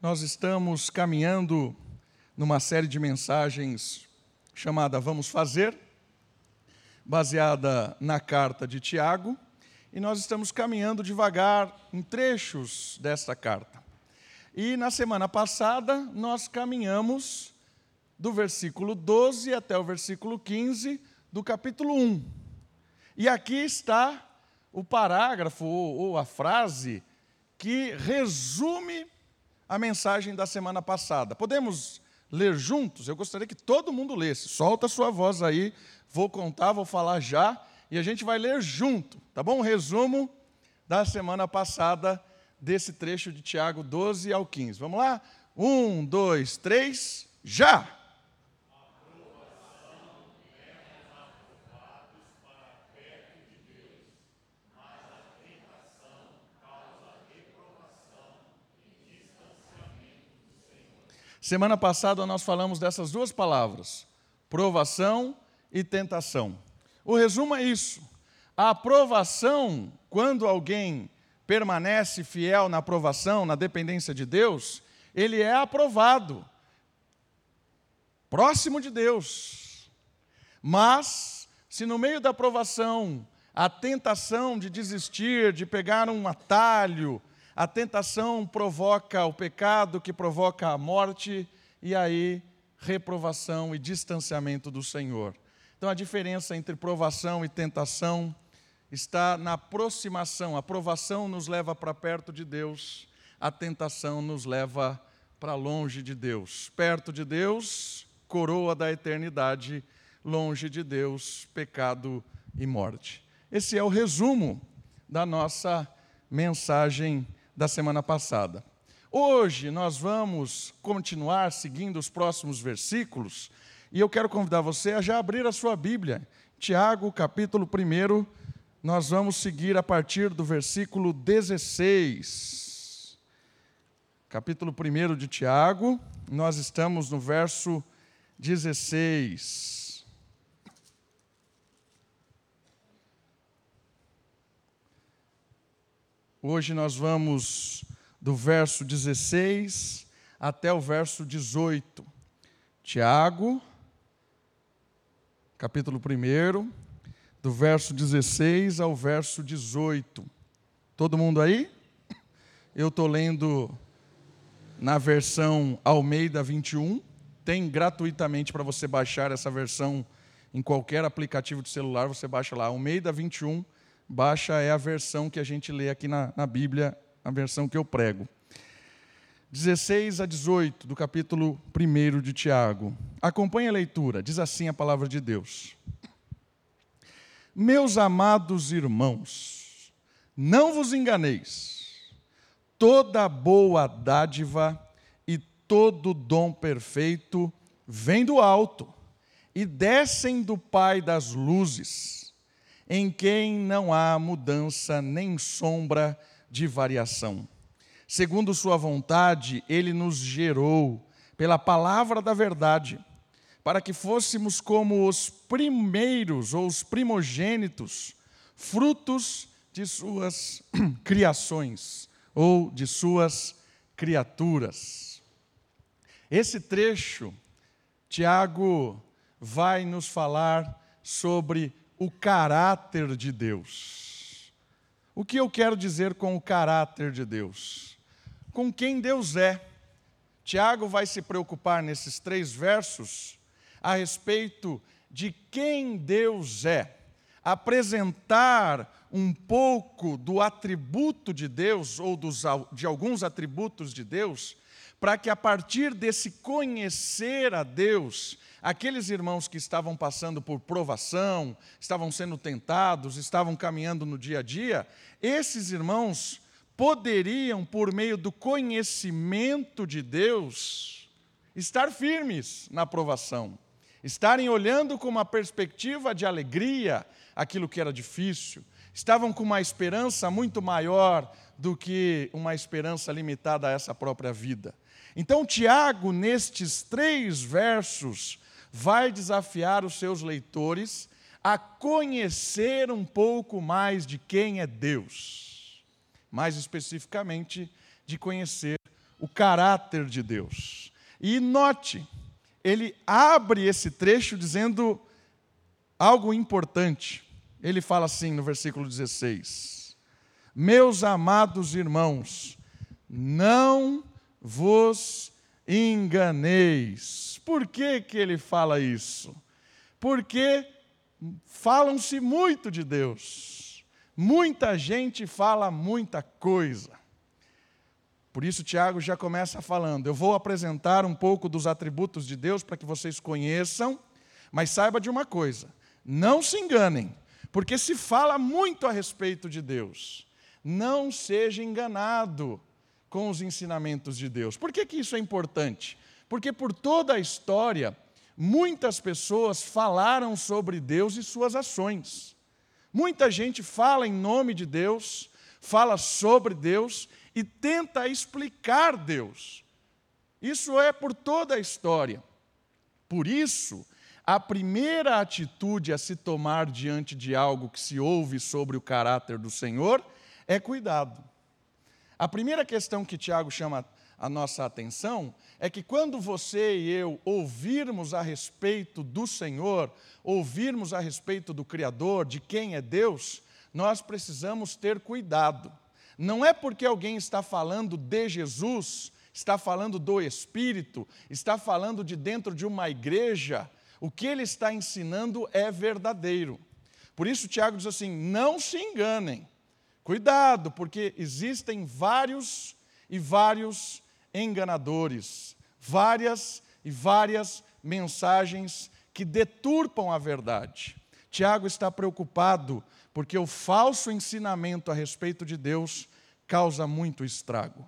Nós estamos caminhando numa série de mensagens chamada Vamos Fazer, baseada na carta de Tiago, e nós estamos caminhando devagar em trechos desta carta. E na semana passada nós caminhamos do versículo 12 até o versículo 15 do capítulo 1. E aqui está o parágrafo ou, a frase que resume a mensagem da semana passada. Podemos ler juntos? Eu gostaria que todo mundo lesse. Solta a sua voz aí, vou contar, vou falar já, e a gente vai ler junto, tá bom? Um resumo da semana passada desse trecho de Tiago 12 ao 15. Vamos lá? Um, dois, três, já! Semana passada nós falamos dessas duas palavras, provação e tentação. O resumo é isso. A aprovação, quando alguém permanece fiel na aprovação, na dependência de Deus, ele é aprovado, próximo de Deus. Mas, se no meio da aprovação, a tentação de desistir, de pegar um atalho, a tentação provoca o pecado, que provoca a morte, e aí reprovação e distanciamento do Senhor. Então a diferença entre provação e tentação está na aproximação. A provação nos leva para perto de Deus, a tentação nos leva para longe de Deus. Perto de Deus, coroa da eternidade, longe de Deus, pecado e morte. Esse é o resumo da nossa mensagem da semana passada. Hoje nós vamos continuar seguindo os próximos versículos e eu quero convidar você a já abrir a sua Bíblia. Tiago, capítulo 1, nós vamos seguir a partir do versículo 16. Capítulo 1 de Tiago, nós estamos no verso 16. Hoje nós vamos do verso 16 até o verso 18. Tiago, capítulo 1, do verso 16 ao verso 18. Todo mundo aí? Eu estou lendo na versão Almeida 21. Tem gratuitamente para você baixar essa versão em qualquer aplicativo de celular, você baixa lá, Almeida 21 baixa é a versão que a gente lê aqui na, na Bíblia, a versão que eu prego. 16 a 18 do capítulo 1 de Tiago. Acompanhe a leitura, diz assim a palavra de Deus. Meus amados irmãos, não vos enganeis, toda boa dádiva e todo dom perfeito vem do alto e descem do Pai das luzes em quem não há mudança nem sombra de variação. Segundo Sua vontade, Ele nos gerou pela palavra da verdade, para que fôssemos como os primeiros ou os primogênitos, frutos de Suas criações ou de Suas criaturas. Esse trecho, Tiago vai nos falar sobre o caráter de Deus. O que eu quero dizer com o caráter de Deus? Com quem Deus é. Tiago vai se preocupar nesses três versos a respeito de quem Deus é, apresentar um pouco do atributo de Deus ou dos, de alguns atributos de Deus, para que a partir desse conhecer a Deus aqueles irmãos que estavam passando por provação, estavam sendo tentados, estavam caminhando no dia a dia, esses irmãos poderiam, por meio do conhecimento de Deus, estar firmes na provação, estarem olhando com uma perspectiva de alegria aquilo que era difícil, estavam com uma esperança muito maior do que uma esperança limitada a essa própria vida. Então, Tiago, nestes três versos, vai desafiar os seus leitores a conhecer um pouco mais de quem é Deus. Mais especificamente, de conhecer o caráter de Deus. E note, ele abre esse trecho dizendo algo importante. Ele fala assim no versículo 16: Meus amados irmãos, não vos enganeis. Por que, que ele fala isso? Porque falam-se muito de Deus. Muita gente fala muita coisa. Por isso, Tiago já começa falando: eu vou apresentar um pouco dos atributos de Deus para que vocês conheçam, mas saiba de uma coisa: não se enganem, porque se fala muito a respeito de Deus. Não seja enganado com os ensinamentos de Deus. Por que, que isso é importante? Porque por toda a história, muitas pessoas falaram sobre Deus e suas ações. Muita gente fala em nome de Deus, fala sobre Deus e tenta explicar Deus. Isso é por toda a história. Por isso, a primeira atitude a se tomar diante de algo que se ouve sobre o caráter do Senhor é cuidado. A primeira questão que Tiago chama a nossa atenção é que quando você e eu ouvirmos a respeito do Senhor, ouvirmos a respeito do Criador, de quem é Deus, nós precisamos ter cuidado. Não é porque alguém está falando de Jesus, está falando do Espírito, está falando de dentro de uma igreja, o que ele está ensinando é verdadeiro. Por isso, Tiago diz assim: não se enganem. Cuidado, porque existem vários e vários enganadores, várias e várias mensagens que deturpam a verdade. Tiago está preocupado porque o falso ensinamento a respeito de Deus causa muito estrago.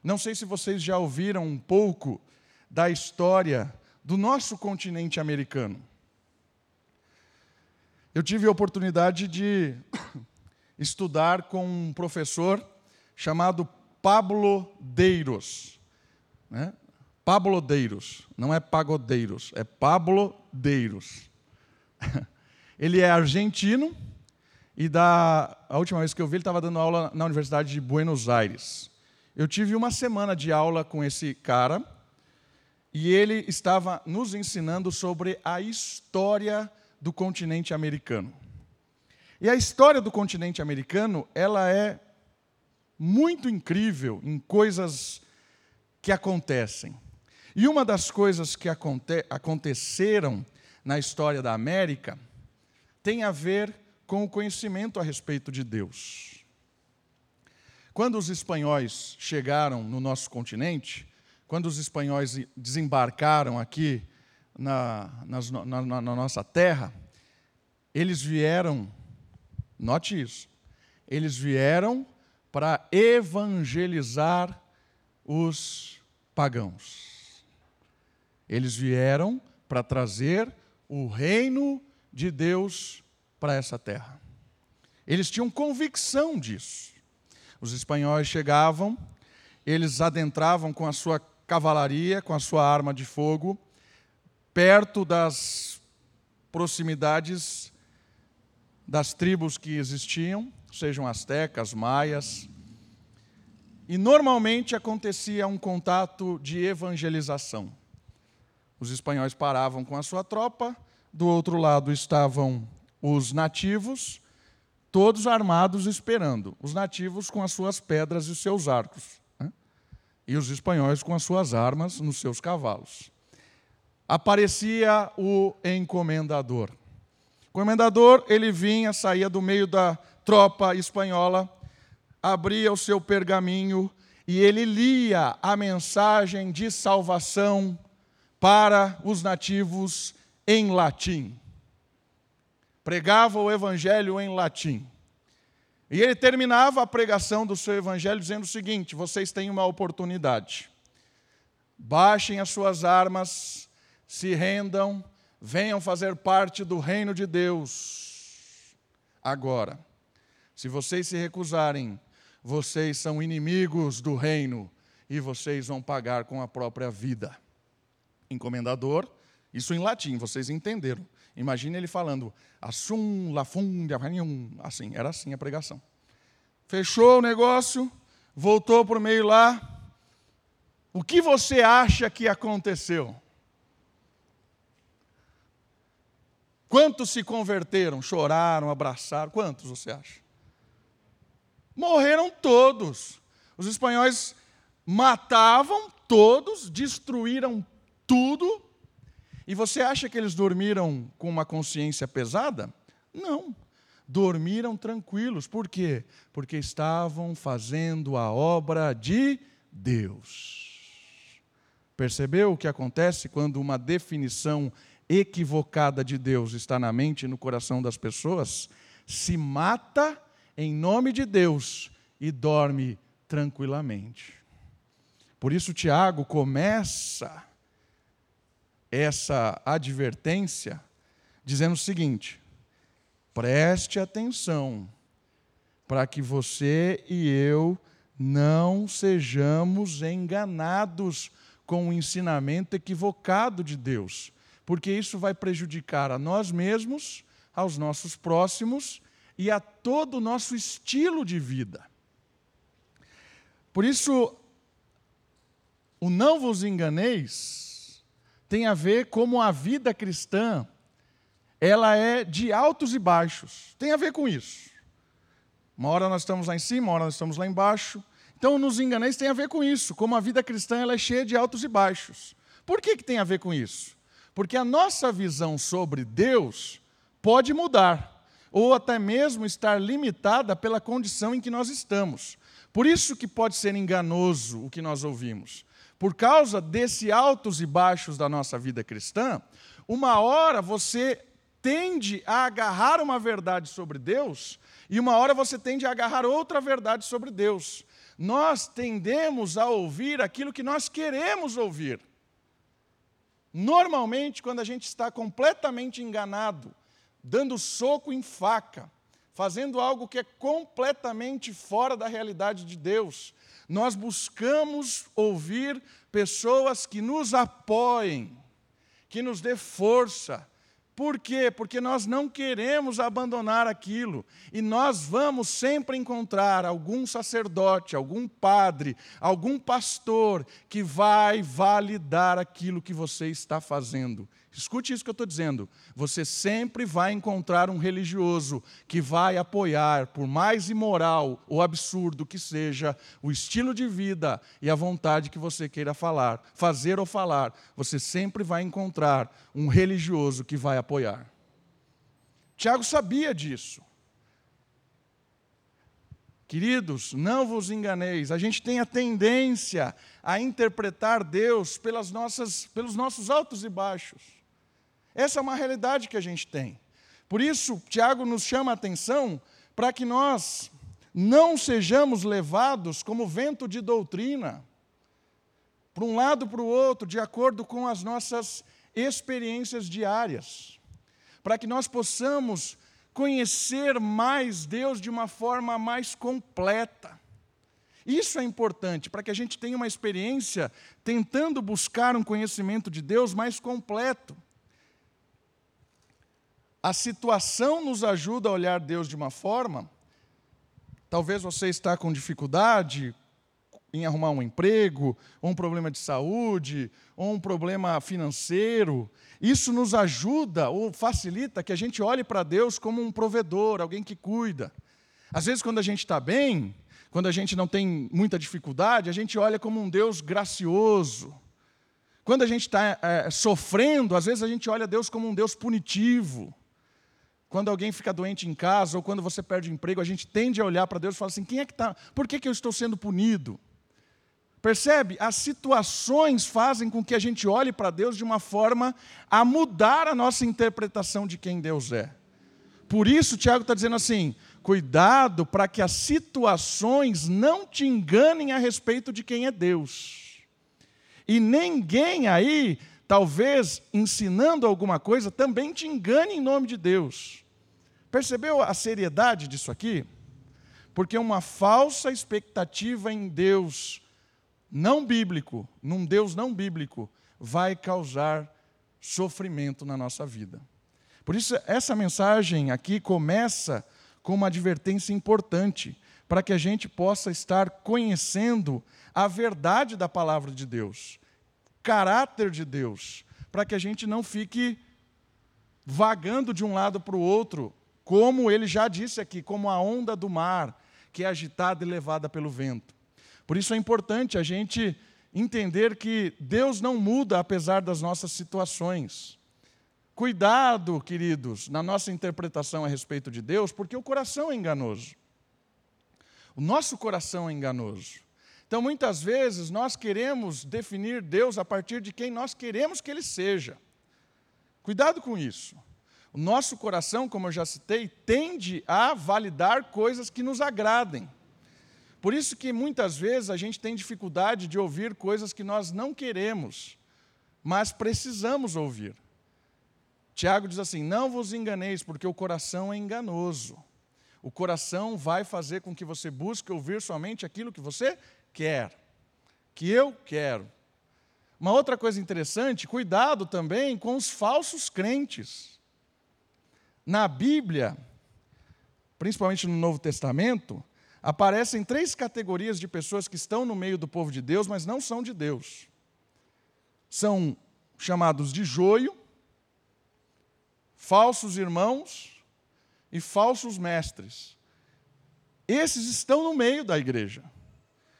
Não sei se vocês já ouviram um pouco da história do nosso continente americano. Eu tive a oportunidade de estudar com um professor chamado Pablo Deiros. Né? Pablo Deiros, não é pagodeiros, é Pablo Deiros. Ele é argentino e da a última vez que eu vi ele estava dando aula na Universidade de Buenos Aires. Eu tive uma semana de aula com esse cara e ele estava nos ensinando sobre a história do continente americano. E a história do continente americano, ela é muito incrível em coisas que acontecem. E uma das coisas que aconte aconteceram na história da América tem a ver com o conhecimento a respeito de Deus. Quando os espanhóis chegaram no nosso continente, quando os espanhóis desembarcaram aqui na, na, na, na nossa terra, eles vieram Note isso. Eles vieram para evangelizar os pagãos. Eles vieram para trazer o reino de Deus para essa terra. Eles tinham convicção disso. Os espanhóis chegavam, eles adentravam com a sua cavalaria, com a sua arma de fogo, perto das proximidades das tribos que existiam, sejam astecas, maias. E normalmente acontecia um contato de evangelização. Os espanhóis paravam com a sua tropa, do outro lado estavam os nativos, todos armados esperando. Os nativos com as suas pedras e seus arcos. Né? E os espanhóis com as suas armas nos seus cavalos. Aparecia o encomendador. O comendador, ele vinha, saía do meio da tropa espanhola, abria o seu pergaminho e ele lia a mensagem de salvação para os nativos em latim. Pregava o evangelho em latim. E ele terminava a pregação do seu evangelho dizendo o seguinte: vocês têm uma oportunidade. Baixem as suas armas, se rendam venham fazer parte do reino de Deus. Agora, se vocês se recusarem, vocês são inimigos do reino e vocês vão pagar com a própria vida. Encomendador, isso em latim, vocês entenderam. Imagine ele falando, assum, lafum, assim, era assim a pregação. Fechou o negócio, voltou o meio lá, O que você acha que aconteceu? Quantos se converteram, choraram, abraçaram? Quantos você acha? Morreram todos. Os espanhóis matavam todos, destruíram tudo. E você acha que eles dormiram com uma consciência pesada? Não. Dormiram tranquilos. Por quê? Porque estavam fazendo a obra de Deus. Percebeu o que acontece quando uma definição equivocada de Deus está na mente e no coração das pessoas? Se mata em nome de Deus e dorme tranquilamente. Por isso, Tiago começa essa advertência dizendo o seguinte: preste atenção, para que você e eu não sejamos enganados com o ensinamento equivocado de Deus, porque isso vai prejudicar a nós mesmos, aos nossos próximos e a todo o nosso estilo de vida. Por isso, o não vos enganeis tem a ver como a vida cristã, ela é de altos e baixos. Tem a ver com isso. Uma hora nós estamos lá em cima, uma hora nós estamos lá embaixo. Então, nos enganeis tem a ver com isso, como a vida cristã ela é cheia de altos e baixos. Por que, que tem a ver com isso? Porque a nossa visão sobre Deus pode mudar, ou até mesmo estar limitada pela condição em que nós estamos. Por isso que pode ser enganoso o que nós ouvimos. Por causa desse altos e baixos da nossa vida cristã, uma hora você tende a agarrar uma verdade sobre Deus e uma hora você tende a agarrar outra verdade sobre Deus. Nós tendemos a ouvir aquilo que nós queremos ouvir. Normalmente, quando a gente está completamente enganado, dando soco em faca, fazendo algo que é completamente fora da realidade de Deus. Nós buscamos ouvir pessoas que nos apoiem, que nos dê força, por quê? Porque nós não queremos abandonar aquilo. E nós vamos sempre encontrar algum sacerdote, algum padre, algum pastor que vai validar aquilo que você está fazendo. Escute isso que eu estou dizendo. Você sempre vai encontrar um religioso que vai apoiar, por mais imoral ou absurdo que seja, o estilo de vida e a vontade que você queira falar, fazer ou falar. Você sempre vai encontrar um religioso que vai apoiar. Tiago sabia disso. Queridos, não vos enganeis, a gente tem a tendência a interpretar Deus pelas nossas, pelos nossos altos e baixos. Essa é uma realidade que a gente tem. Por isso, Tiago nos chama a atenção para que nós não sejamos levados como vento de doutrina, para um lado para o outro, de acordo com as nossas experiências diárias, para que nós possamos conhecer mais Deus de uma forma mais completa. Isso é importante para que a gente tenha uma experiência tentando buscar um conhecimento de Deus mais completo. A situação nos ajuda a olhar Deus de uma forma. Talvez você está com dificuldade em arrumar um emprego, ou um problema de saúde, ou um problema financeiro. Isso nos ajuda ou facilita que a gente olhe para Deus como um provedor, alguém que cuida. Às vezes, quando a gente está bem, quando a gente não tem muita dificuldade, a gente olha como um Deus gracioso. Quando a gente está é, sofrendo, às vezes a gente olha Deus como um Deus punitivo. Quando alguém fica doente em casa ou quando você perde o emprego, a gente tende a olhar para Deus e falar assim: quem é que está? Por que, que eu estou sendo punido? Percebe? As situações fazem com que a gente olhe para Deus de uma forma a mudar a nossa interpretação de quem Deus é. Por isso, Tiago está dizendo assim: cuidado para que as situações não te enganem a respeito de quem é Deus. E ninguém aí, talvez ensinando alguma coisa, também te engane em nome de Deus. Percebeu a seriedade disso aqui? Porque uma falsa expectativa em Deus não bíblico, num Deus não bíblico, vai causar sofrimento na nossa vida. Por isso, essa mensagem aqui começa com uma advertência importante, para que a gente possa estar conhecendo a verdade da palavra de Deus, caráter de Deus, para que a gente não fique vagando de um lado para o outro, como ele já disse aqui, como a onda do mar, que é agitada e levada pelo vento. Por isso é importante a gente entender que Deus não muda apesar das nossas situações. Cuidado, queridos, na nossa interpretação a respeito de Deus, porque o coração é enganoso. O nosso coração é enganoso. Então, muitas vezes, nós queremos definir Deus a partir de quem nós queremos que Ele seja. Cuidado com isso. O nosso coração, como eu já citei, tende a validar coisas que nos agradem. Por isso que muitas vezes a gente tem dificuldade de ouvir coisas que nós não queremos, mas precisamos ouvir. Tiago diz assim: Não vos enganeis, porque o coração é enganoso. O coração vai fazer com que você busque ouvir somente aquilo que você quer, que eu quero. Uma outra coisa interessante, cuidado também com os falsos crentes. Na Bíblia, principalmente no Novo Testamento, aparecem três categorias de pessoas que estão no meio do povo de Deus, mas não são de Deus. São chamados de joio, falsos irmãos e falsos mestres. Esses estão no meio da igreja,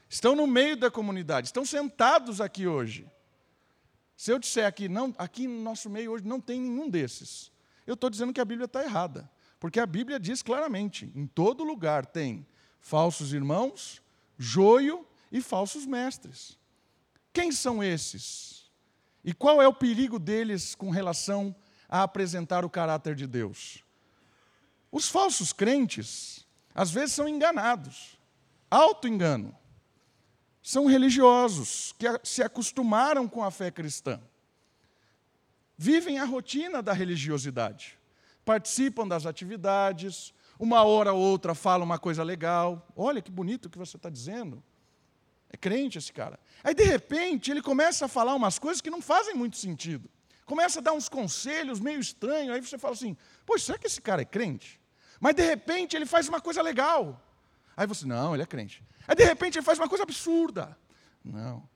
estão no meio da comunidade, estão sentados aqui hoje. Se eu disser aqui, não, aqui no nosso meio hoje não tem nenhum desses, eu estou dizendo que a Bíblia está errada. Porque a Bíblia diz claramente: em todo lugar tem falsos irmãos, joio e falsos mestres. Quem são esses? E qual é o perigo deles com relação a apresentar o caráter de Deus. Os falsos crentes, às vezes, são enganados, auto-engano. São religiosos que se acostumaram com a fé cristã. Vivem a rotina da religiosidade. Participam das atividades, uma hora ou outra fala uma coisa legal. Olha que bonito que você está dizendo. É crente esse cara. Aí, de repente, ele começa a falar umas coisas que não fazem muito sentido começa a dar uns conselhos meio estranhos, aí você fala assim: pois será que esse cara é crente? Mas de repente ele faz uma coisa legal. Aí você, não, ele é crente. Aí de repente ele faz uma coisa absurda. Não.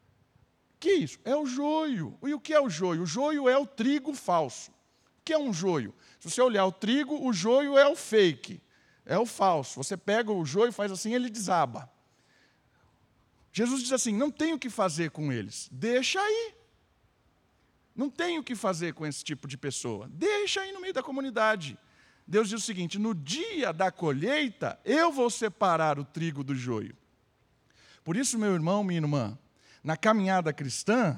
Que isso? É o joio. E o que é o joio? O joio é o trigo falso. O que é um joio? Se você olhar o trigo, o joio é o fake, é o falso. Você pega o joio, faz assim, ele desaba. Jesus diz assim: não tem o que fazer com eles, deixa aí. Não tem o que fazer com esse tipo de pessoa. Deixa aí no meio da comunidade. Deus diz o seguinte: no dia da colheita, eu vou separar o trigo do joio. Por isso, meu irmão, minha irmã, na caminhada cristã,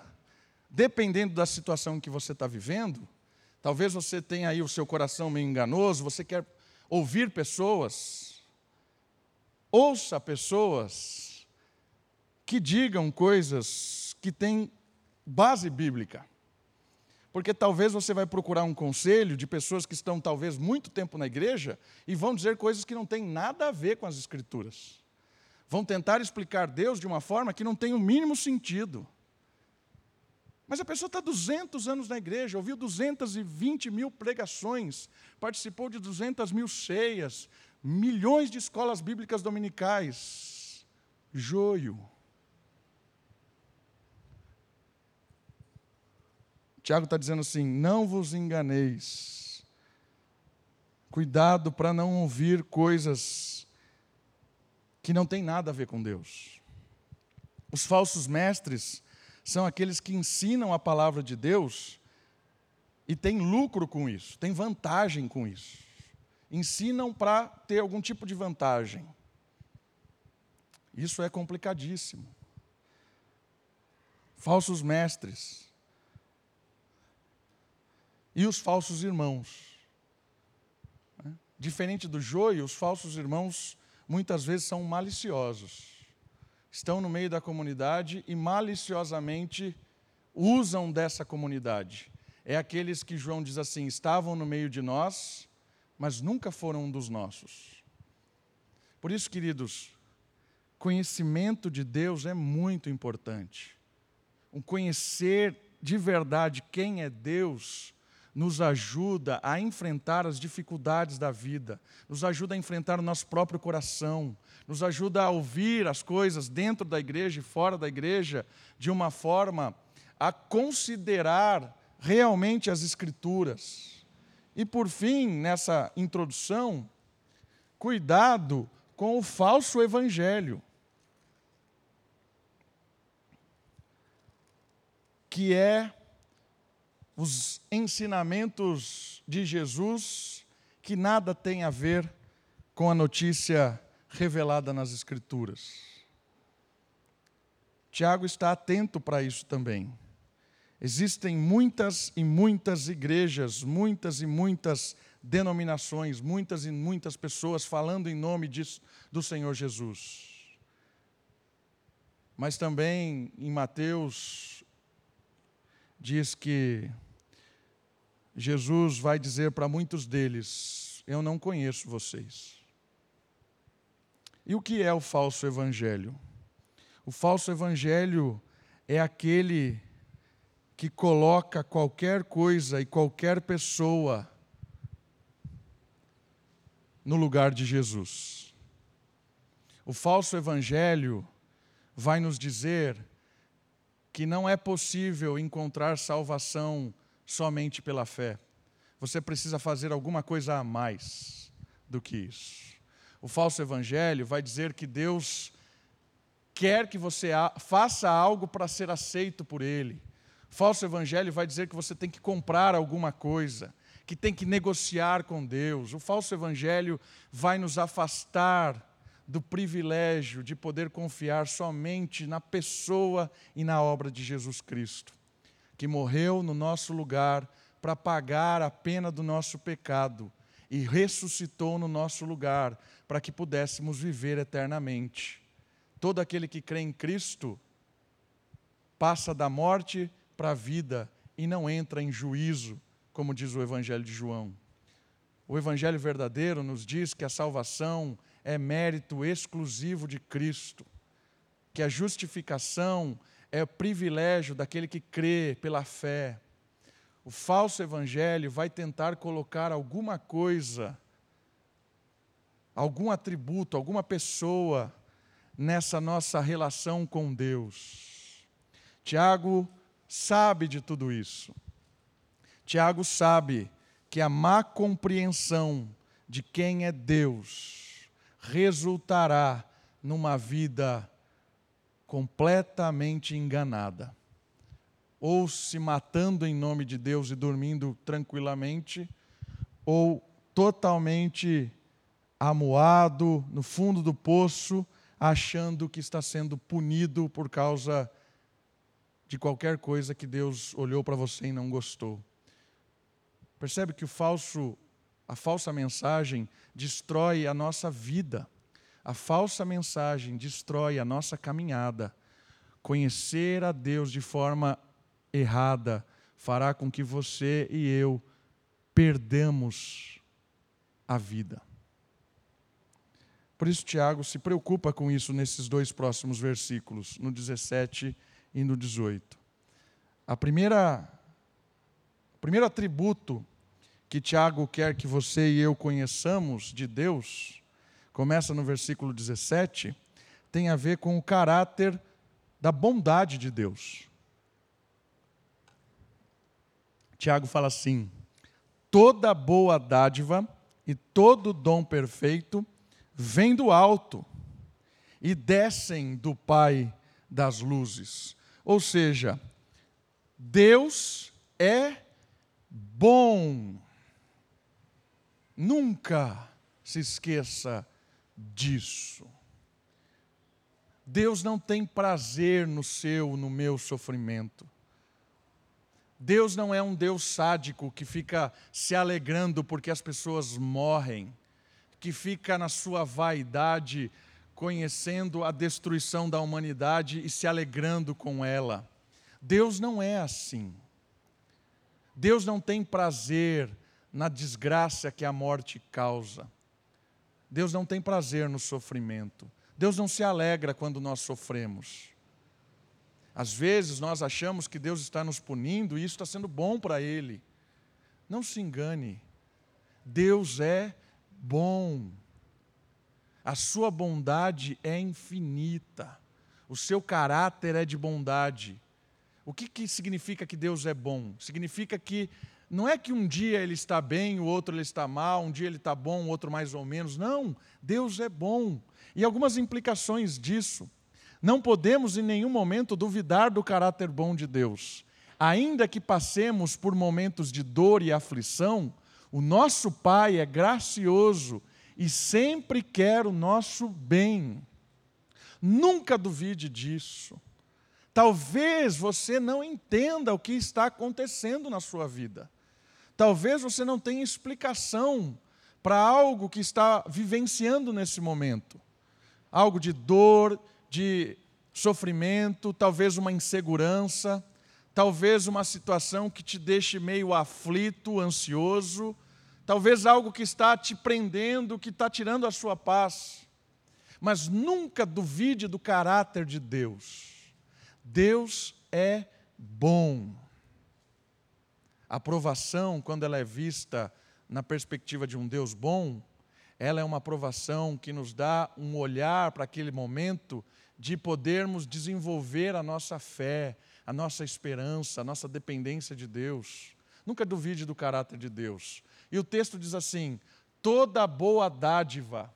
dependendo da situação que você está vivendo, talvez você tenha aí o seu coração meio enganoso, você quer ouvir pessoas, ouça pessoas que digam coisas que têm base bíblica. Porque talvez você vai procurar um conselho de pessoas que estão talvez muito tempo na igreja e vão dizer coisas que não têm nada a ver com as escrituras. Vão tentar explicar Deus de uma forma que não tem o mínimo sentido. Mas a pessoa está 200 anos na igreja, ouviu 220 mil pregações, participou de 200 mil ceias, milhões de escolas bíblicas dominicais. Joio. Tiago está dizendo assim: não vos enganeis. Cuidado para não ouvir coisas que não têm nada a ver com Deus. Os falsos mestres são aqueles que ensinam a palavra de Deus e têm lucro com isso, têm vantagem com isso. Ensinam para ter algum tipo de vantagem. Isso é complicadíssimo. Falsos mestres e os falsos irmãos. Né? Diferente do joio, os falsos irmãos muitas vezes são maliciosos. Estão no meio da comunidade e maliciosamente usam dessa comunidade. É aqueles que João diz assim: estavam no meio de nós, mas nunca foram um dos nossos. Por isso, queridos, conhecimento de Deus é muito importante. Um conhecer de verdade quem é Deus nos ajuda a enfrentar as dificuldades da vida, nos ajuda a enfrentar o nosso próprio coração, nos ajuda a ouvir as coisas dentro da igreja e fora da igreja de uma forma a considerar realmente as Escrituras. E por fim, nessa introdução, cuidado com o falso evangelho. Que é os ensinamentos de Jesus que nada tem a ver com a notícia revelada nas Escrituras. Tiago está atento para isso também. Existem muitas e muitas igrejas, muitas e muitas denominações, muitas e muitas pessoas falando em nome do Senhor Jesus. Mas também em Mateus diz que Jesus vai dizer para muitos deles: Eu não conheço vocês. E o que é o falso evangelho? O falso evangelho é aquele que coloca qualquer coisa e qualquer pessoa no lugar de Jesus. O falso evangelho vai nos dizer que não é possível encontrar salvação somente pela fé. Você precisa fazer alguma coisa a mais do que isso. O falso evangelho vai dizer que Deus quer que você faça algo para ser aceito por Ele Falso evangelho vai dizer que você tem que comprar alguma coisa, que tem que negociar com Deus. O falso evangelho vai nos afastar do privilégio de poder confiar somente na pessoa e na obra de Jesus Cristo, que morreu no nosso lugar para pagar a pena do nosso pecado e ressuscitou no nosso lugar para que pudéssemos viver eternamente. Todo aquele que crê em Cristo passa da morte para a vida e não entra em juízo, como diz o Evangelho de João. O Evangelho verdadeiro nos diz que a salvação é mérito exclusivo de Cristo, que a justificação é o privilégio daquele que crê pela fé. O falso evangelho vai tentar colocar alguma coisa, algum atributo, alguma pessoa nessa nossa relação com Deus. Tiago sabe de tudo isso. Tiago sabe que a má compreensão de quem é Deus resultará numa vida completamente enganada. Ou se matando em nome de Deus e dormindo tranquilamente, ou totalmente amuado no fundo do poço, achando que está sendo punido por causa de qualquer coisa que Deus olhou para você e não gostou. Percebe que o falso, a falsa mensagem destrói a nossa vida. A falsa mensagem destrói a nossa caminhada. Conhecer a Deus de forma errada fará com que você e eu perdamos a vida. Por isso, Tiago se preocupa com isso nesses dois próximos versículos, no 17 e no 18. A primeira, o primeiro atributo que Tiago quer que você e eu conheçamos de Deus, começa no versículo 17, tem a ver com o caráter da bondade de Deus. Tiago fala assim: toda boa dádiva e todo dom perfeito vem do alto e descem do Pai das luzes, ou seja, Deus é bom. Nunca se esqueça disso. Deus não tem prazer no seu, no meu sofrimento. Deus não é um Deus sádico que fica se alegrando porque as pessoas morrem, que fica na sua vaidade conhecendo a destruição da humanidade e se alegrando com ela. Deus não é assim. Deus não tem prazer na desgraça que a morte causa. Deus não tem prazer no sofrimento. Deus não se alegra quando nós sofremos. Às vezes nós achamos que Deus está nos punindo e isso está sendo bom para Ele. Não se engane. Deus é bom. A sua bondade é infinita. O seu caráter é de bondade. O que, que significa que Deus é bom? Significa que não é que um dia ele está bem, o outro ele está mal, um dia ele está bom, o outro mais ou menos. Não, Deus é bom. E algumas implicações disso. Não podemos em nenhum momento duvidar do caráter bom de Deus. Ainda que passemos por momentos de dor e aflição, o nosso Pai é gracioso e sempre quer o nosso bem. Nunca duvide disso. Talvez você não entenda o que está acontecendo na sua vida. Talvez você não tenha explicação para algo que está vivenciando nesse momento. Algo de dor, de sofrimento, talvez uma insegurança, talvez uma situação que te deixe meio aflito, ansioso, talvez algo que está te prendendo, que está tirando a sua paz. Mas nunca duvide do caráter de Deus. Deus é bom. A aprovação, quando ela é vista na perspectiva de um Deus bom, ela é uma aprovação que nos dá um olhar para aquele momento de podermos desenvolver a nossa fé, a nossa esperança, a nossa dependência de Deus. Nunca duvide do caráter de Deus. E o texto diz assim: toda boa dádiva.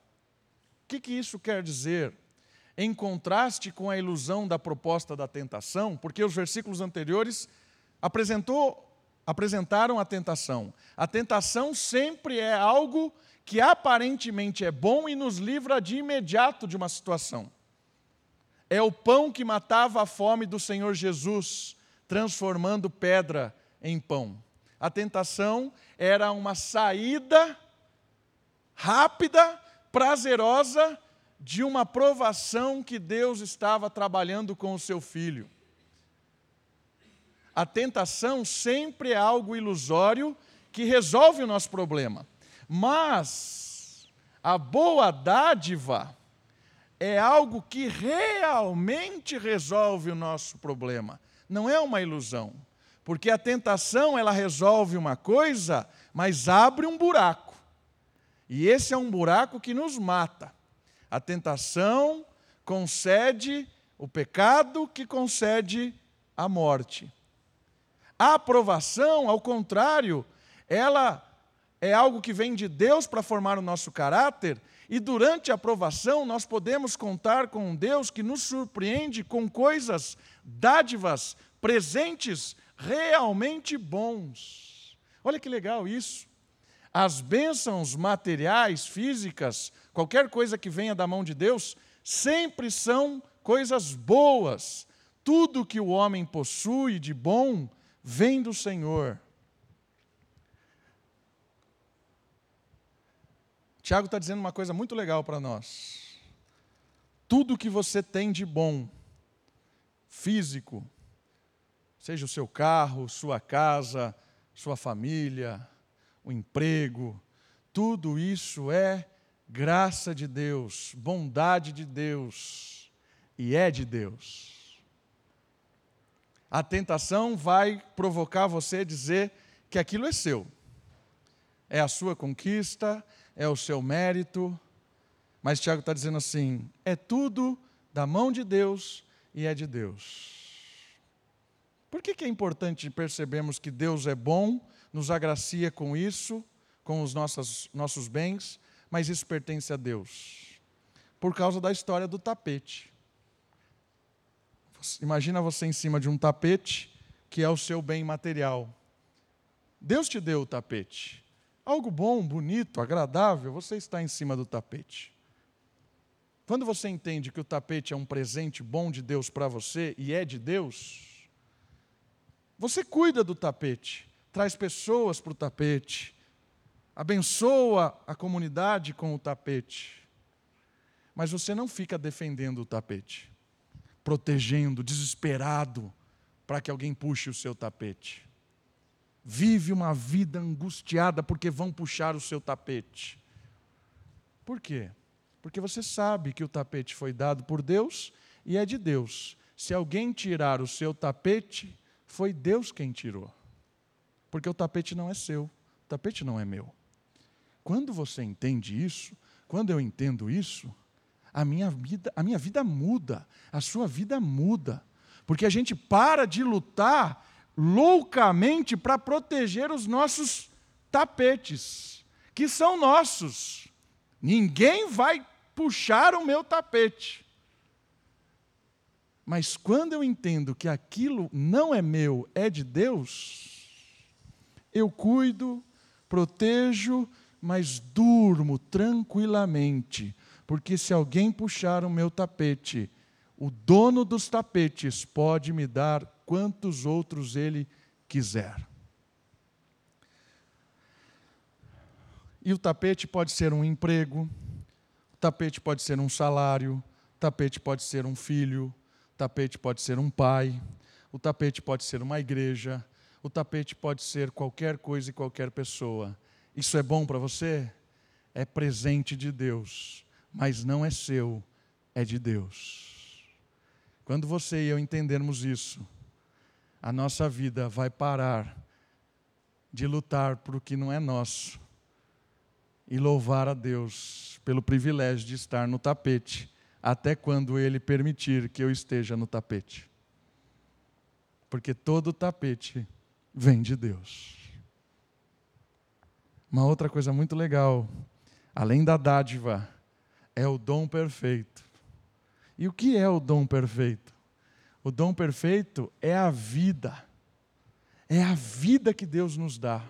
O que, que isso quer dizer? Em contraste com a ilusão da proposta da tentação, porque os versículos anteriores apresentou apresentaram a tentação. A tentação sempre é algo que aparentemente é bom e nos livra de imediato de uma situação. É o pão que matava a fome do Senhor Jesus, transformando pedra em pão. A tentação era uma saída rápida, prazerosa de uma provação que Deus estava trabalhando com o seu filho. A tentação sempre é algo ilusório que resolve o nosso problema. Mas a boa dádiva é algo que realmente resolve o nosso problema. Não é uma ilusão. Porque a tentação, ela resolve uma coisa, mas abre um buraco. E esse é um buraco que nos mata. A tentação concede o pecado que concede a morte. A aprovação, ao contrário, ela é algo que vem de Deus para formar o nosso caráter, e durante a aprovação nós podemos contar com um Deus que nos surpreende com coisas, dádivas, presentes realmente bons. Olha que legal isso. As bênçãos materiais, físicas, qualquer coisa que venha da mão de Deus, sempre são coisas boas. Tudo que o homem possui de bom vem do Senhor. Tiago está dizendo uma coisa muito legal para nós. Tudo que você tem de bom, físico, seja o seu carro, sua casa, sua família, o emprego, tudo isso é graça de Deus, bondade de Deus e é de Deus a tentação vai provocar você a dizer que aquilo é seu. É a sua conquista, é o seu mérito. Mas Tiago está dizendo assim: é tudo da mão de Deus e é de Deus. Por que, que é importante percebermos que Deus é bom, nos agracia com isso, com os nossos, nossos bens, mas isso pertence a Deus? Por causa da história do tapete. Imagina você em cima de um tapete que é o seu bem material. Deus te deu o tapete. Algo bom, bonito, agradável, você está em cima do tapete. Quando você entende que o tapete é um presente bom de Deus para você e é de Deus, você cuida do tapete, traz pessoas para o tapete, abençoa a comunidade com o tapete. Mas você não fica defendendo o tapete protegendo, desesperado, para que alguém puxe o seu tapete. Vive uma vida angustiada porque vão puxar o seu tapete. Por quê? Porque você sabe que o tapete foi dado por Deus e é de Deus. Se alguém tirar o seu tapete, foi Deus quem tirou. Porque o tapete não é seu, tapete não é meu. Quando você entende isso, quando eu entendo isso, a minha vida, a minha vida muda, a sua vida muda. Porque a gente para de lutar loucamente para proteger os nossos tapetes, que são nossos. Ninguém vai puxar o meu tapete. Mas quando eu entendo que aquilo não é meu, é de Deus, eu cuido, protejo, mas durmo tranquilamente, porque se alguém puxar o meu tapete, o dono dos tapetes pode me dar quantos outros ele quiser. E o tapete pode ser um emprego, o tapete pode ser um salário, o tapete pode ser um filho, o tapete pode ser um pai, o tapete pode ser uma igreja, o tapete pode ser qualquer coisa e qualquer pessoa. Isso é bom para você? É presente de Deus, mas não é seu, é de Deus. Quando você e eu entendermos isso, a nossa vida vai parar de lutar por o que não é nosso e louvar a Deus pelo privilégio de estar no tapete, até quando Ele permitir que eu esteja no tapete. Porque todo tapete vem de Deus. Uma outra coisa muito legal, além da dádiva, é o dom perfeito. E o que é o dom perfeito? O dom perfeito é a vida. É a vida que Deus nos dá.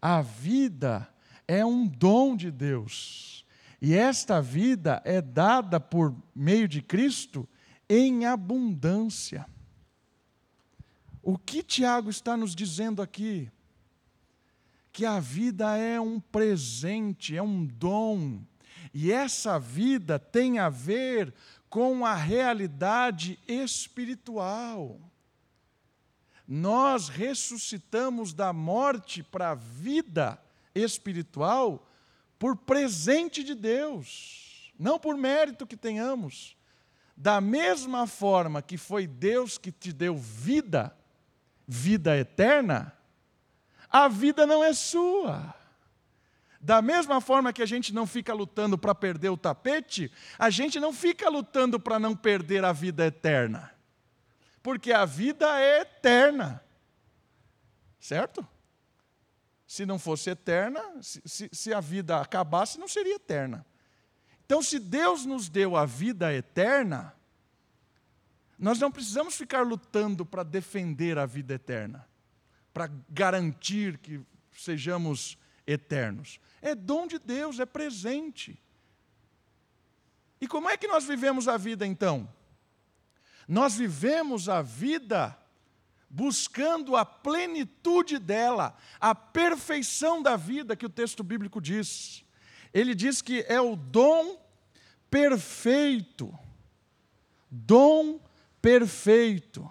A vida é um dom de Deus. E esta vida é dada por meio de Cristo em abundância. O que Tiago está nos dizendo aqui? que a vida é um presente, é um dom, e essa vida tem a ver com a realidade espiritual. Nós ressuscitamos da morte para a vida espiritual por presente de Deus, não por mérito que tenhamos. Da mesma forma que foi Deus que te deu vida, vida eterna, a vida não é sua. Da mesma forma que a gente não fica lutando para perder o tapete, a gente não fica lutando para não perder a vida eterna. Porque a vida é eterna. Certo? Se não fosse eterna, se, se, se a vida acabasse, não seria eterna. Então, se Deus nos deu a vida eterna, nós não precisamos ficar lutando para defender a vida eterna para garantir que sejamos eternos. É dom de Deus, é presente. E como é que nós vivemos a vida então? Nós vivemos a vida buscando a plenitude dela, a perfeição da vida que o texto bíblico diz. Ele diz que é o dom perfeito. Dom perfeito.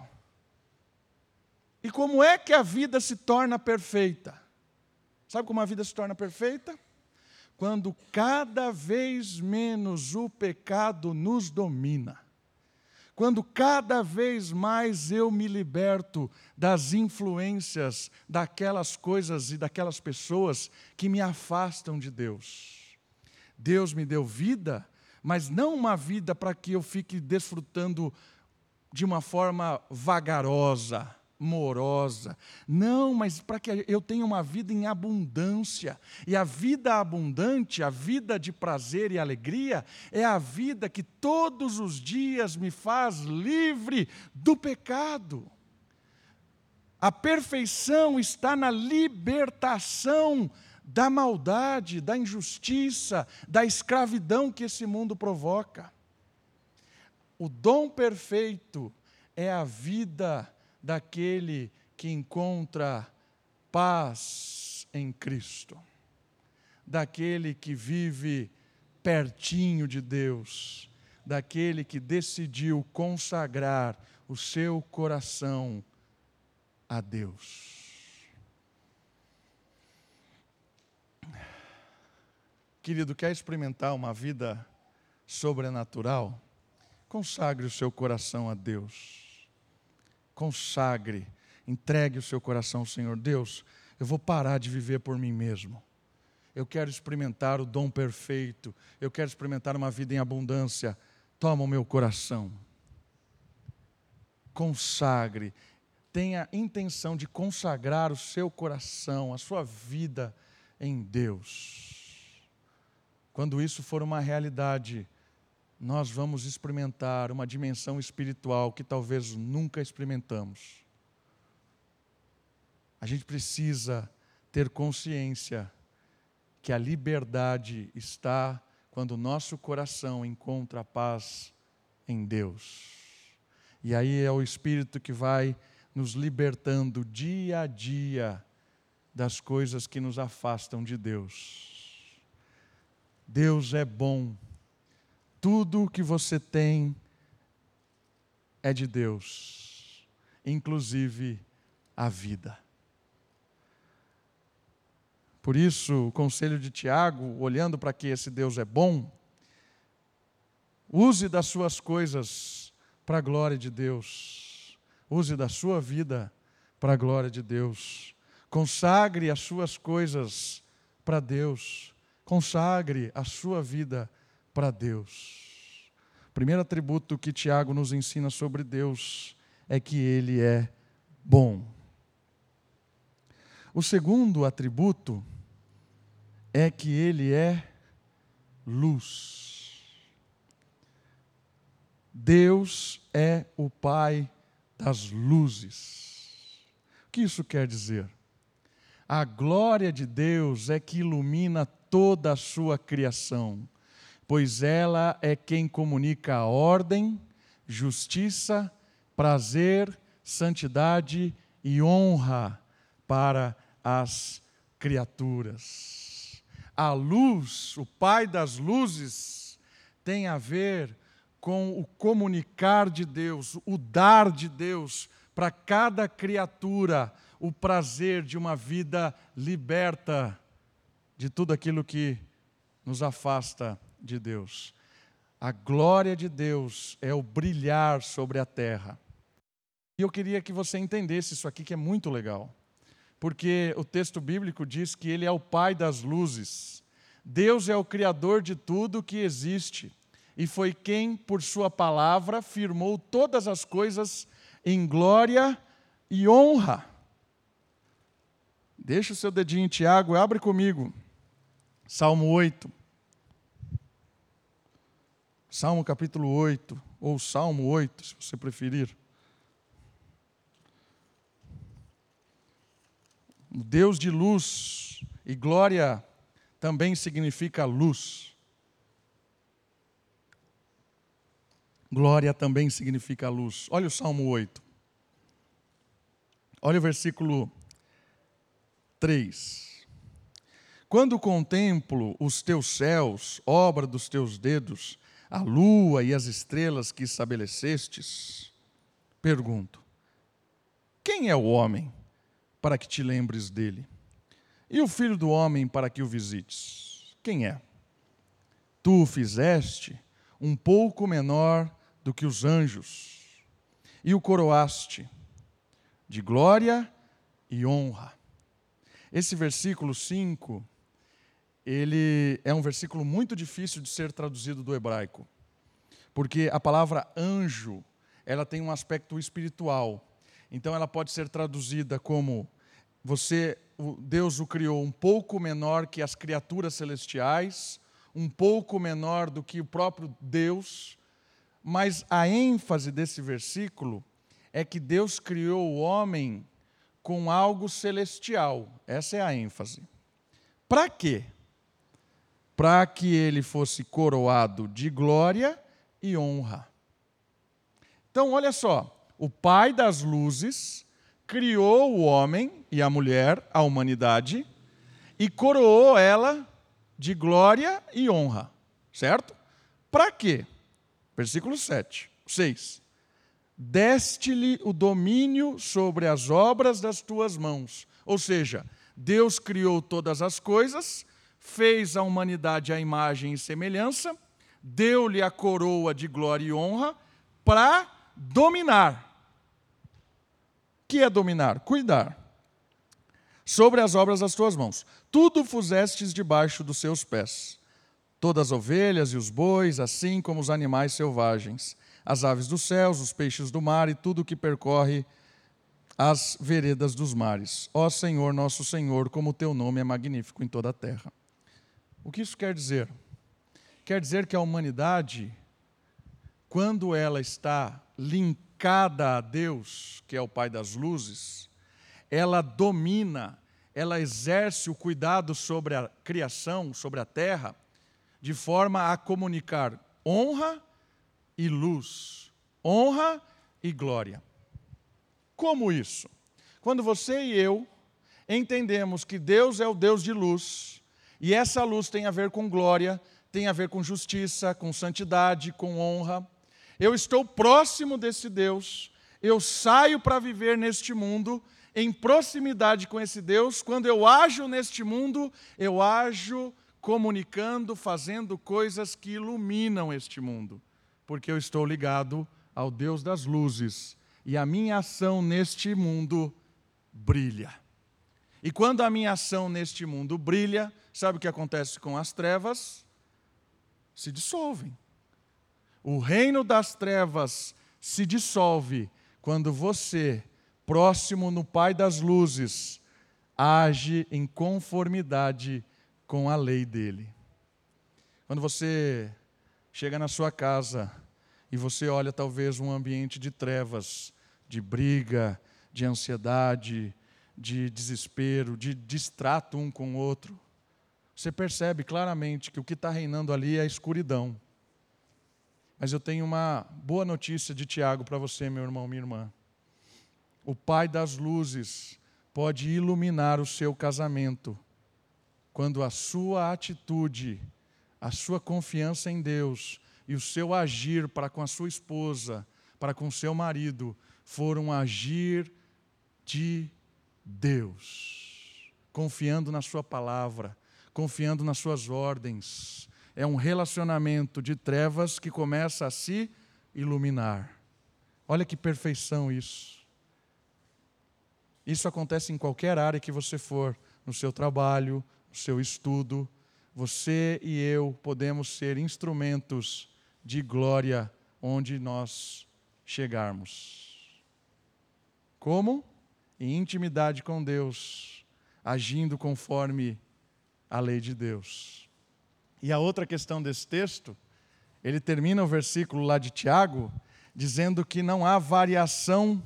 E como é que a vida se torna perfeita? Sabe como a vida se torna perfeita? Quando cada vez menos o pecado nos domina. Quando cada vez mais eu me liberto das influências daquelas coisas e daquelas pessoas que me afastam de Deus. Deus me deu vida, mas não uma vida para que eu fique desfrutando de uma forma vagarosa, morosa. Não, mas para que eu tenha uma vida em abundância. E a vida abundante, a vida de prazer e alegria, é a vida que todos os dias me faz livre do pecado. A perfeição está na libertação da maldade, da injustiça, da escravidão que esse mundo provoca. O dom perfeito é a vida daquele que encontra paz em Cristo, daquele que vive pertinho de Deus, daquele que decidiu consagrar o seu coração a Deus. Querido, quer experimentar uma vida sobrenatural? Consagre o seu coração a Deus consagre, entregue o seu coração ao Senhor. Deus, Eu vou parar de viver por mim mesmo. Eu quero experimentar o dom perfeito. Eu quero experimentar uma vida em abundância. Toma o meu coração. Consagre. Tenha intenção de consagrar o seu coração, a sua vida em Deus. Quando isso for uma realidade, nós vamos experimentar uma dimensão espiritual que talvez nunca experimentamos. A gente precisa ter consciência que a liberdade está quando o nosso coração encontra a paz em Deus. E aí é o Espírito que vai nos libertando dia a dia das coisas que nos afastam de Deus. Deus é bom. Tudo o que você tem é de Deus, inclusive a vida. Por isso, o conselho de Tiago, olhando para que esse Deus é bom, use das suas coisas para a glória de Deus. Use da sua vida para a glória de Deus. Consagre as suas coisas para Deus. Consagre a sua vida para Deus. O primeiro atributo que Tiago nos ensina sobre Deus é que ele é bom. O segundo atributo é que Ele é luz. Deus é o Pai das luzes. O que isso quer dizer? A glória de Deus é que ilumina toda a sua criação, pois ela é quem comunica a ordem, justiça, prazer, santidade e honra para as criaturas. A luz, o Pai das luzes, tem a ver com o comunicar de Deus, o dar de Deus para cada criatura o prazer de uma vida liberta de tudo aquilo que nos afasta de Deus. A glória de Deus é o brilhar sobre a terra. E eu queria que você entendesse isso aqui, que é muito legal porque o texto bíblico diz que ele é o Pai das luzes. Deus é o Criador de tudo que existe e foi quem, por Sua palavra, firmou todas as coisas em glória e honra. Deixa o seu dedinho em Tiago abre comigo. Salmo 8. Salmo capítulo 8, ou Salmo 8, se você preferir. Deus de luz e glória também significa luz. Glória também significa luz. Olha o Salmo 8. Olha o versículo 3. Quando contemplo os teus céus, obra dos teus dedos, a lua e as estrelas que estabelecestes, pergunto: quem é o homem para que te lembres dele? E o filho do homem para que o visites? Quem é? Tu o fizeste um pouco menor do que os anjos, e o coroaste de glória e honra. Esse versículo 5, ele é um versículo muito difícil de ser traduzido do hebraico, porque a palavra anjo, ela tem um aspecto espiritual. Então ela pode ser traduzida como você, Deus o criou um pouco menor que as criaturas celestiais, um pouco menor do que o próprio Deus, mas a ênfase desse versículo é que Deus criou o homem com algo celestial. Essa é a ênfase. Para quê? Para que ele fosse coroado de glória e honra. Então, olha só, o Pai das luzes criou o homem e a mulher, a humanidade, e coroou ela de glória e honra. Certo? Para quê? Versículo 7, 6. Deste-lhe o domínio sobre as obras das tuas mãos. Ou seja, Deus criou todas as coisas, fez a humanidade à imagem e semelhança, deu-lhe a coroa de glória e honra para dominar que é dominar? Cuidar. sobre as obras das tuas mãos. Tudo pusestes debaixo dos seus pés. Todas as ovelhas e os bois, assim como os animais selvagens, as aves dos céus, os peixes do mar e tudo o que percorre as veredas dos mares. Ó Senhor, nosso Senhor, como o teu nome é magnífico em toda a terra. O que isso quer dizer? Quer dizer que a humanidade, quando ela está linkada a Deus, que é o Pai das luzes, ela domina, ela exerce o cuidado sobre a criação, sobre a terra, de forma a comunicar honra e luz, honra e glória. Como isso? Quando você e eu entendemos que Deus é o Deus de luz, e essa luz tem a ver com glória, tem a ver com justiça, com santidade, com honra. Eu estou próximo desse Deus, eu saio para viver neste mundo em proximidade com esse Deus. Quando eu ajo neste mundo, eu ajo comunicando, fazendo coisas que iluminam este mundo, porque eu estou ligado ao Deus das luzes e a minha ação neste mundo brilha. E quando a minha ação neste mundo brilha, sabe o que acontece com as trevas? Se dissolvem. O reino das trevas se dissolve quando você próximo no Pai das luzes, age em conformidade com a lei dele. Quando você chega na sua casa e você olha talvez um ambiente de trevas, de briga, de ansiedade, de desespero, de distrato um com o outro, você percebe claramente que o que está reinando ali é a escuridão. Mas eu tenho uma boa notícia de Tiago para você, meu irmão, minha irmã o Pai das luzes pode iluminar o seu casamento quando a sua atitude, a sua confiança em Deus e o seu agir para com a sua esposa, para com o seu marido, for um agir de Deus, confiando na Sua palavra, confiando nas Suas ordens. É um relacionamento de trevas que começa a se iluminar. Olha que perfeição isso. Isso acontece em qualquer área que você for, no seu trabalho, no seu estudo. Você e eu podemos ser instrumentos de glória onde nós chegarmos. Como? Em intimidade com Deus, agindo conforme a lei de Deus. E a outra questão desse texto, ele termina o versículo lá de Tiago, dizendo que não há variação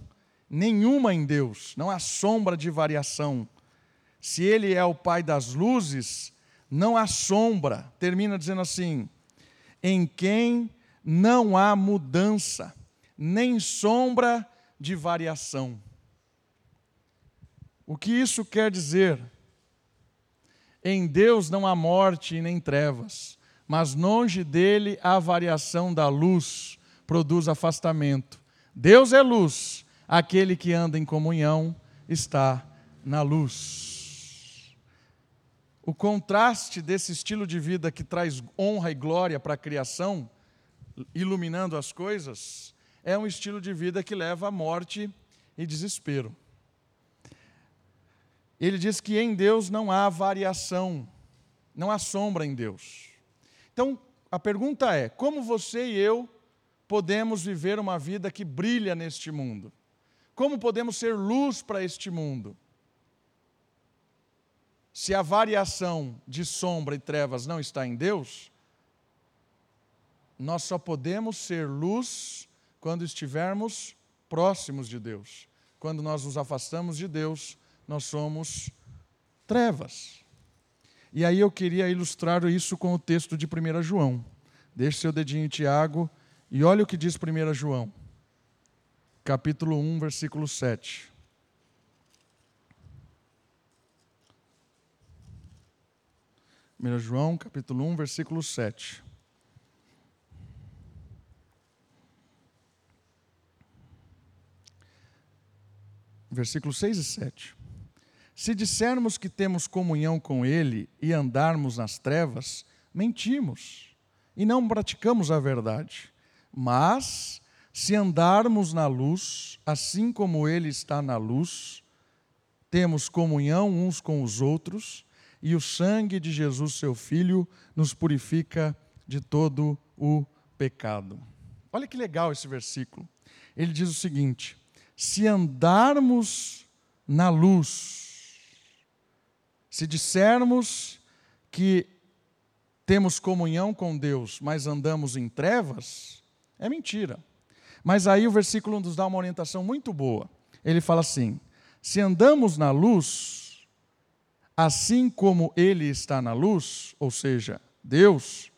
nenhuma em Deus, não há sombra de variação. Se Ele é o Pai das luzes, não há sombra. Termina dizendo assim: em quem não há mudança, nem sombra de variação. O que isso quer dizer? Em Deus não há morte nem trevas, mas longe dele a variação da luz produz afastamento. Deus é luz, aquele que anda em comunhão está na luz. O contraste desse estilo de vida que traz honra e glória para a criação, iluminando as coisas, é um estilo de vida que leva à morte e desespero. Ele diz que em Deus não há variação, não há sombra em Deus. Então, a pergunta é: como você e eu podemos viver uma vida que brilha neste mundo? Como podemos ser luz para este mundo? Se a variação de sombra e trevas não está em Deus, nós só podemos ser luz quando estivermos próximos de Deus. Quando nós nos afastamos de Deus, nós somos trevas. E aí eu queria ilustrar isso com o texto de 1 João. Deixe seu dedinho em Tiago e olha o que diz 1 João capítulo 1, versículo 7. Primeiro João, capítulo 1, versículo 7. Versículos 6 e 7. Se dissermos que temos comunhão com Ele e andarmos nas trevas, mentimos e não praticamos a verdade. Mas se andarmos na luz, assim como Ele está na luz, temos comunhão uns com os outros, e o sangue de Jesus, seu Filho, nos purifica de todo o pecado. Olha que legal esse versículo. Ele diz o seguinte: se andarmos na luz, se dissermos que temos comunhão com Deus, mas andamos em trevas, é mentira. Mas aí o versículo nos dá uma orientação muito boa. Ele fala assim: se andamos na luz, assim como Ele está na luz, ou seja, Deus,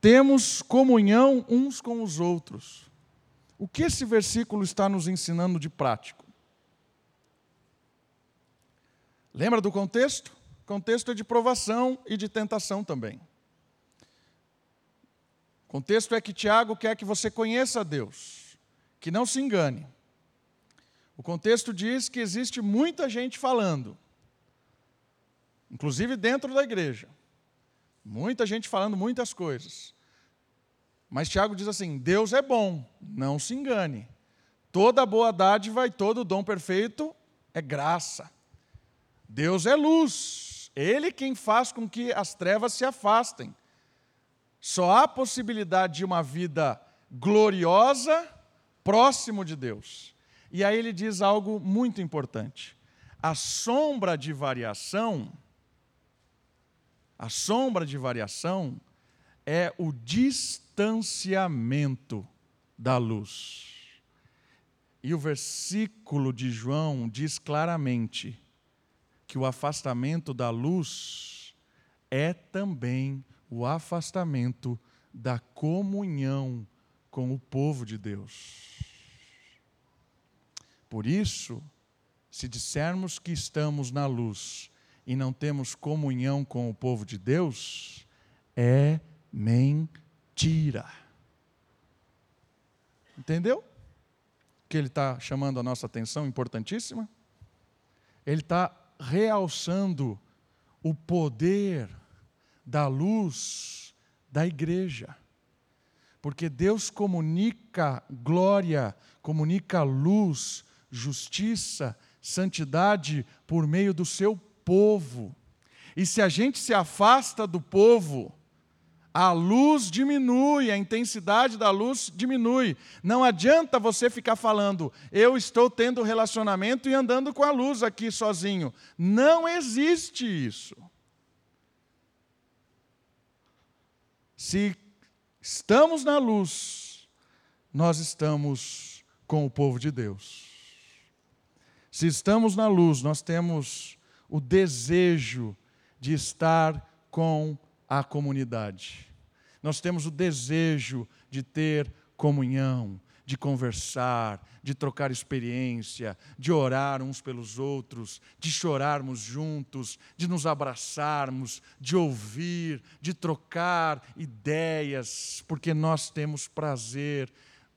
temos comunhão uns com os outros. O que esse versículo está nos ensinando de prático? Lembra do contexto? O contexto é de provação e de tentação também. O contexto é que Tiago quer que você conheça Deus, que não se engane. O contexto diz que existe muita gente falando, inclusive dentro da igreja. Muita gente falando muitas coisas. Mas Tiago diz assim: Deus é bom, não se engane. Toda boa dádiva e todo dom perfeito é graça. Deus é luz, Ele quem faz com que as trevas se afastem. Só há possibilidade de uma vida gloriosa próximo de Deus. E aí ele diz algo muito importante. A sombra de variação, a sombra de variação é o distanciamento da luz. E o versículo de João diz claramente que o afastamento da luz é também o afastamento da comunhão com o povo de Deus. Por isso, se dissermos que estamos na luz e não temos comunhão com o povo de Deus, é mentira. Entendeu? Que ele está chamando a nossa atenção, importantíssima. Ele está realçando o poder da luz da igreja. Porque Deus comunica glória, comunica luz, justiça, santidade por meio do seu povo. E se a gente se afasta do povo, a luz diminui, a intensidade da luz diminui. Não adianta você ficar falando, eu estou tendo relacionamento e andando com a luz aqui sozinho. Não existe isso. Se estamos na luz, nós estamos com o povo de Deus. Se estamos na luz, nós temos o desejo de estar com a comunidade. Nós temos o desejo de ter comunhão, de conversar, de trocar experiência, de orar uns pelos outros, de chorarmos juntos, de nos abraçarmos, de ouvir, de trocar ideias, porque nós temos prazer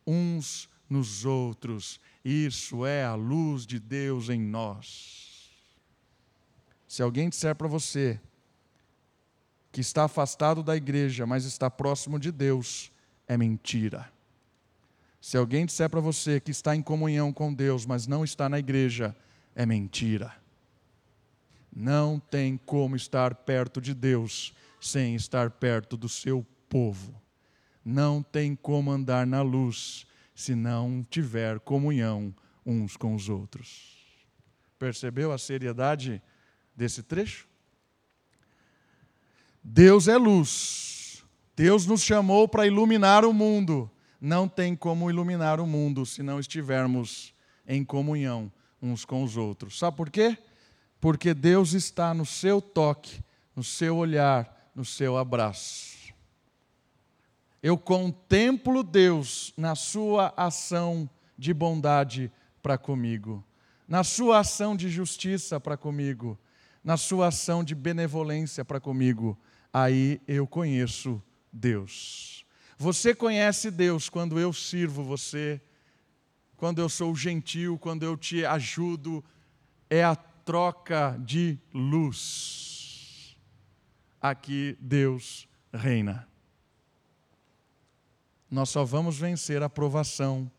uns nos outros. Isso é a luz de Deus em nós. Se alguém disser para você que está afastado da igreja, mas está próximo de Deus, é mentira. Se alguém disser para você que está em comunhão com Deus, mas não está na igreja, é mentira. Não tem como estar perto de Deus sem estar perto do seu povo. Não tem como andar na luz se não tiver comunhão uns com os outros. Percebeu a seriedade desse trecho? Deus é luz. Deus nos chamou para iluminar o mundo. Não tem como iluminar o mundo se não estivermos em comunhão uns com os outros. Sabe por quê? Porque Deus está no seu toque, no seu olhar, no seu abraço. Eu contemplo Deus na sua ação de bondade para comigo, na sua ação de justiça para comigo, na sua ação de benevolência para comigo. Aí eu conheço Deus. Você conhece Deus quando eu sirvo você, quando eu sou gentil, quando eu te ajudo. É a troca de luz. Aqui Deus reina nós só vamos vencer a provação,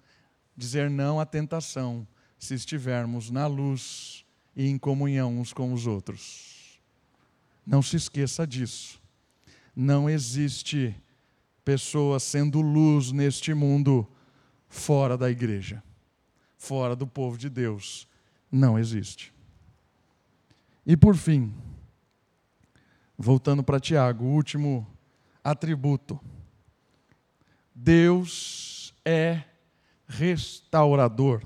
dizer não à tentação, se estivermos na luz e em comunhão uns com os outros. Não se esqueça disso. Não existe pessoa sendo luz neste mundo fora da igreja, fora do povo de Deus. Não existe. E por fim, voltando para Tiago, o último atributo. Deus é restaurador.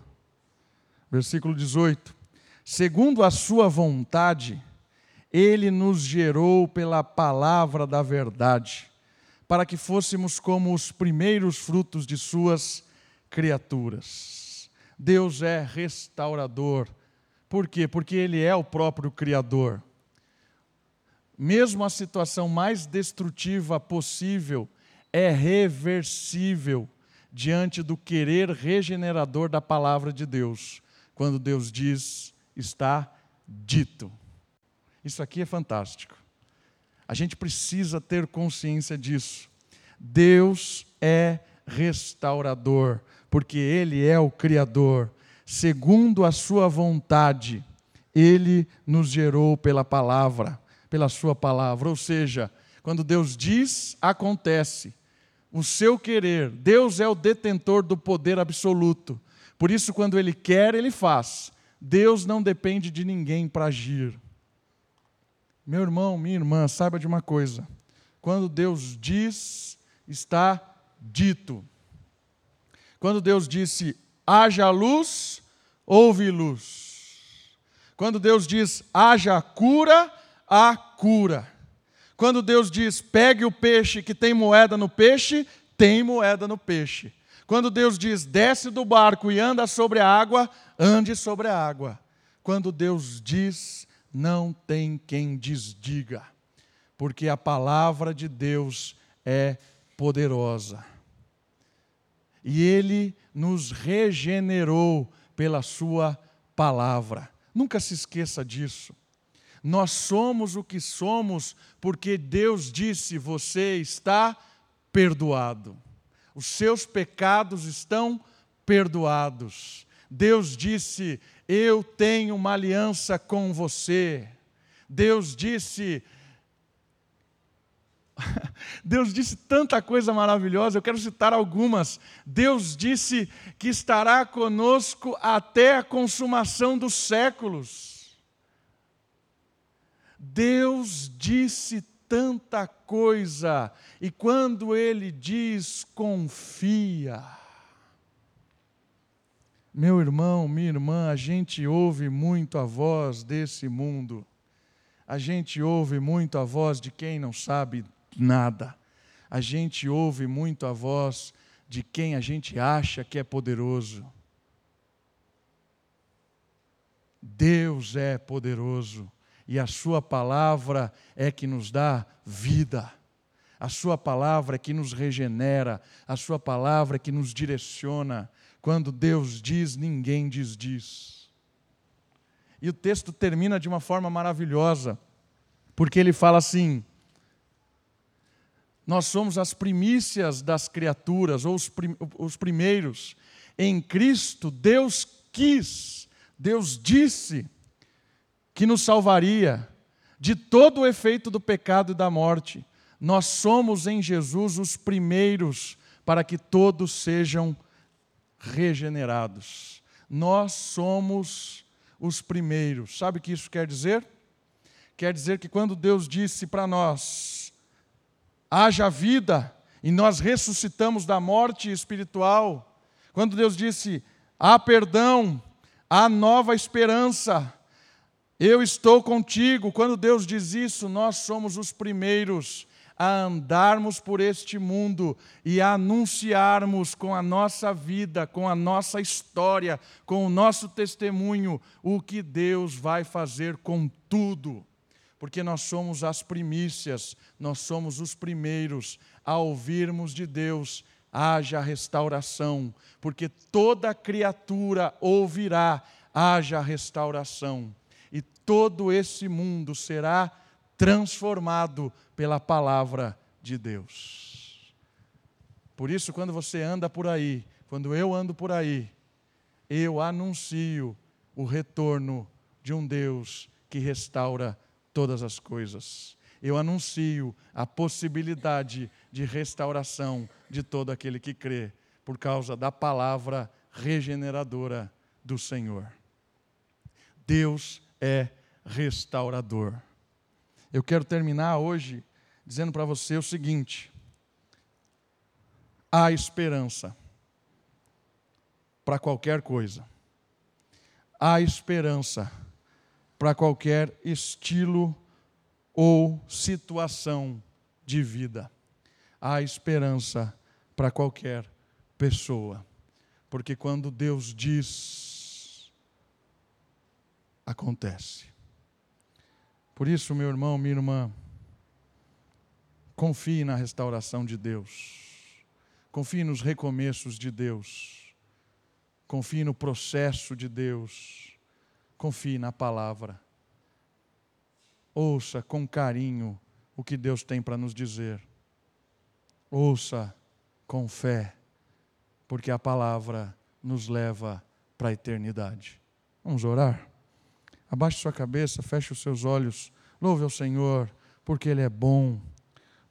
Versículo 18. Segundo a sua vontade, ele nos gerou pela palavra da verdade, para que fôssemos como os primeiros frutos de suas criaturas. Deus é restaurador. Por quê? Porque ele é o próprio criador. Mesmo a situação mais destrutiva possível é reversível diante do querer regenerador da palavra de Deus. Quando Deus diz, está dito. Isso aqui é fantástico. A gente precisa ter consciência disso. Deus é restaurador, porque Ele é o Criador. Segundo a Sua vontade, Ele nos gerou pela palavra, pela Sua palavra. Ou seja, quando Deus diz, acontece. O seu querer, Deus é o detentor do poder absoluto. Por isso, quando Ele quer, Ele faz. Deus não depende de ninguém para agir. Meu irmão, minha irmã, saiba de uma coisa: quando Deus diz, está dito. Quando Deus disse, haja luz, houve luz. Quando Deus diz, haja cura, há cura. Quando Deus diz, pegue o peixe que tem moeda no peixe, tem moeda no peixe. Quando Deus diz, desce do barco e anda sobre a água, ande sobre a água. Quando Deus diz, não tem quem desdiga, porque a palavra de Deus é poderosa. E Ele nos regenerou pela Sua palavra. Nunca se esqueça disso. Nós somos o que somos porque Deus disse: você está perdoado os seus pecados estão perdoados. Deus disse: Eu tenho uma aliança com você. Deus disse. Deus disse tanta coisa maravilhosa, eu quero citar algumas. Deus disse que estará conosco até a consumação dos séculos. Deus disse tanta coisa, e quando ele diz confia, meu irmão, minha irmã, a gente ouve muito a voz desse mundo, a gente ouve muito a voz de quem não sabe nada, a gente ouve muito a voz de quem a gente acha que é poderoso. Deus é poderoso e a Sua palavra é que nos dá vida. A Sua palavra é que nos regenera, a Sua palavra é que nos direciona. Quando Deus diz, ninguém desdiz. E o texto termina de uma forma maravilhosa, porque ele fala assim: Nós somos as primícias das criaturas, ou os, prim os primeiros. Em Cristo, Deus quis, Deus disse que nos salvaria de todo o efeito do pecado e da morte. Nós somos em Jesus os primeiros para que todos sejam regenerados. Nós somos os primeiros. Sabe o que isso quer dizer? Quer dizer que quando Deus disse para nós: haja vida, e nós ressuscitamos da morte espiritual, quando Deus disse: há perdão, há nova esperança, eu estou contigo. Quando Deus diz isso, nós somos os primeiros a andarmos por este mundo e a anunciarmos com a nossa vida, com a nossa história, com o nosso testemunho, o que Deus vai fazer com tudo. Porque nós somos as primícias, nós somos os primeiros a ouvirmos de Deus, haja restauração, porque toda criatura ouvirá, haja restauração todo esse mundo será transformado pela palavra de Deus. Por isso, quando você anda por aí, quando eu ando por aí, eu anuncio o retorno de um Deus que restaura todas as coisas. Eu anuncio a possibilidade de restauração de todo aquele que crê, por causa da palavra regeneradora do Senhor. Deus é restaurador. Eu quero terminar hoje dizendo para você o seguinte: há esperança para qualquer coisa. Há esperança para qualquer estilo ou situação de vida. Há esperança para qualquer pessoa. Porque quando Deus diz, acontece. Por isso, meu irmão, minha irmã, confie na restauração de Deus. Confie nos recomeços de Deus. Confie no processo de Deus. Confie na palavra. Ouça com carinho o que Deus tem para nos dizer. Ouça com fé, porque a palavra nos leva para a eternidade. Vamos orar? Abaixe sua cabeça, feche os seus olhos. Louve ao Senhor, porque Ele é bom.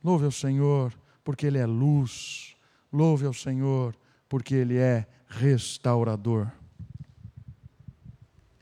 Louve ao Senhor, porque Ele é luz. Louve ao Senhor, porque Ele é restaurador.